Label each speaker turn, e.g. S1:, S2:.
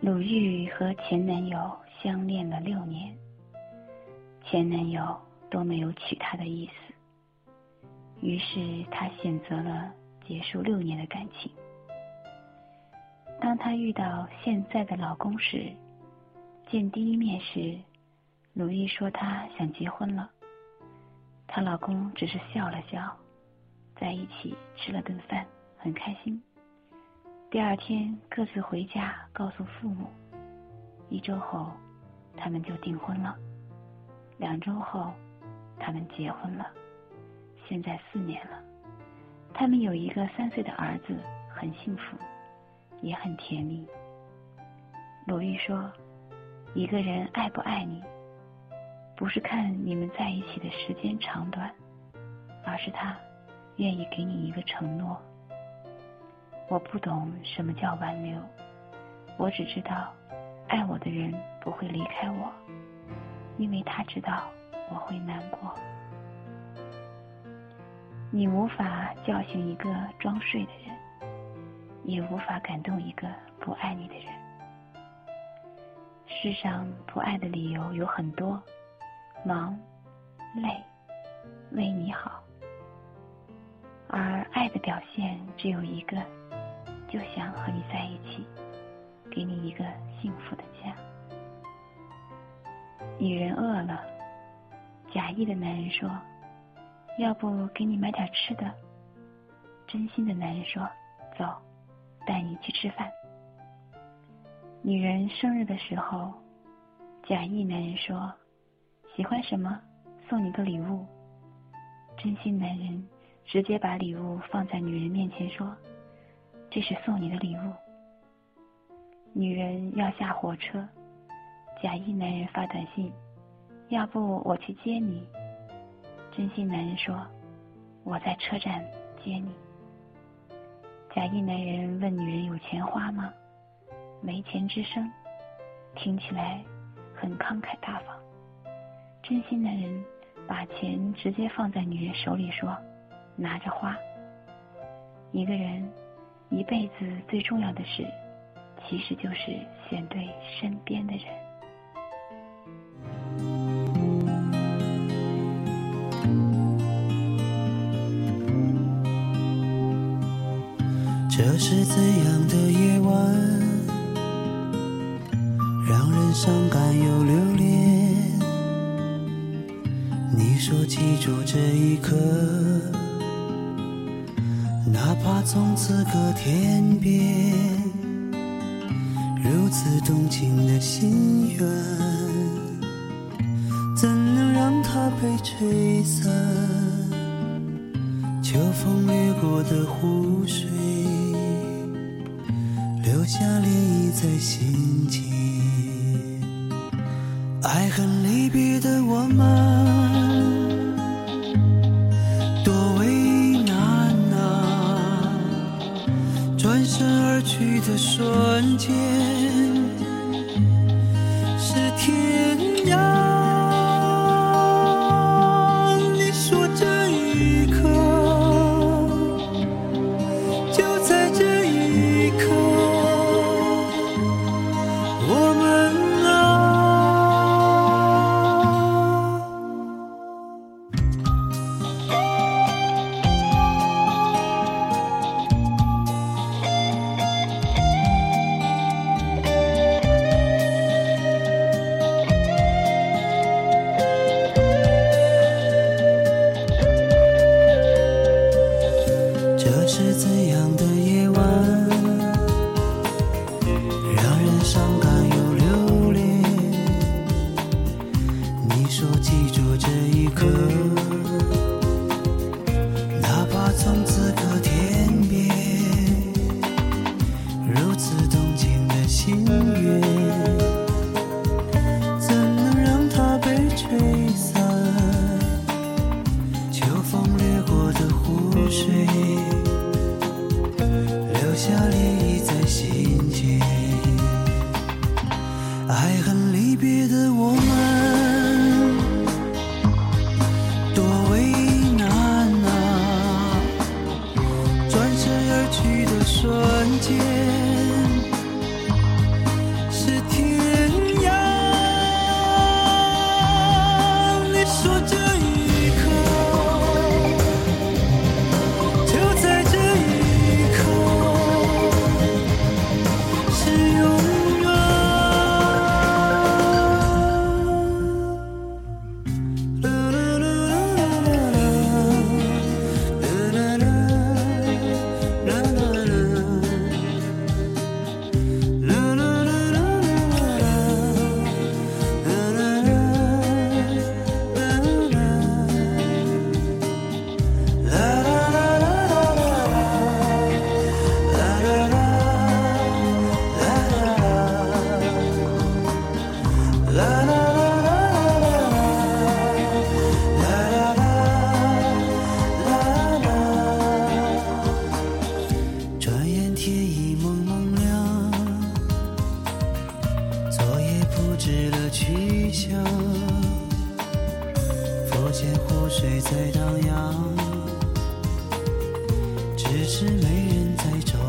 S1: 鲁豫和前男友相恋了六年，前男友都没有娶她的意思，于是她选择了结束六年的感情。当她遇到现在的老公时，见第一面时，鲁豫说她想结婚了，她老公只是笑了笑，在一起吃了顿饭，很开心。第二天各自回家，告诉父母。一周后，他们就订婚了。两周后，他们结婚了。现在四年了，他们有一个三岁的儿子，很幸福，也很甜蜜。鲁豫说：“一个人爱不爱你，不是看你们在一起的时间长短，而是他愿意给你一个承诺。”我不懂什么叫挽留，我只知道，爱我的人不会离开我，因为他知道我会难过。你无法叫醒一个装睡的人，也无法感动一个不爱你的人。世上不爱的理由有很多，忙、累、为你好，而爱的表现只有一个。就想和你在一起，给你一个幸福的家。女人饿了，假意的男人说：“要不给你买点吃的。”真心的男人说：“走，带你去吃饭。”女人生日的时候，假意男人说：“喜欢什么，送你个礼物。”真心男人直接把礼物放在女人面前说。这是送你的礼物。女人要下火车，假意男人发短信：“要不我去接你。”真心男人说：“我在车站接你。”假意男人问女人：“有钱花吗？”没钱之声，听起来很慷慨大方。真心男人把钱直接放在女人手里说：“拿着花。”一个人。一辈子最重要的事，其实就是选对身边的人。
S2: 这是怎样的夜晚，让人伤感又留恋？你说记住这一刻。哪怕从此隔天边，如此动情的心愿，怎能让它被吹散？秋风掠过的湖水，留下涟漪在心间。爱恨离别的我们。转身而去的瞬间，是天涯。说记住这一刻。瞬间。失了去向佛前湖水在荡漾只是没人在找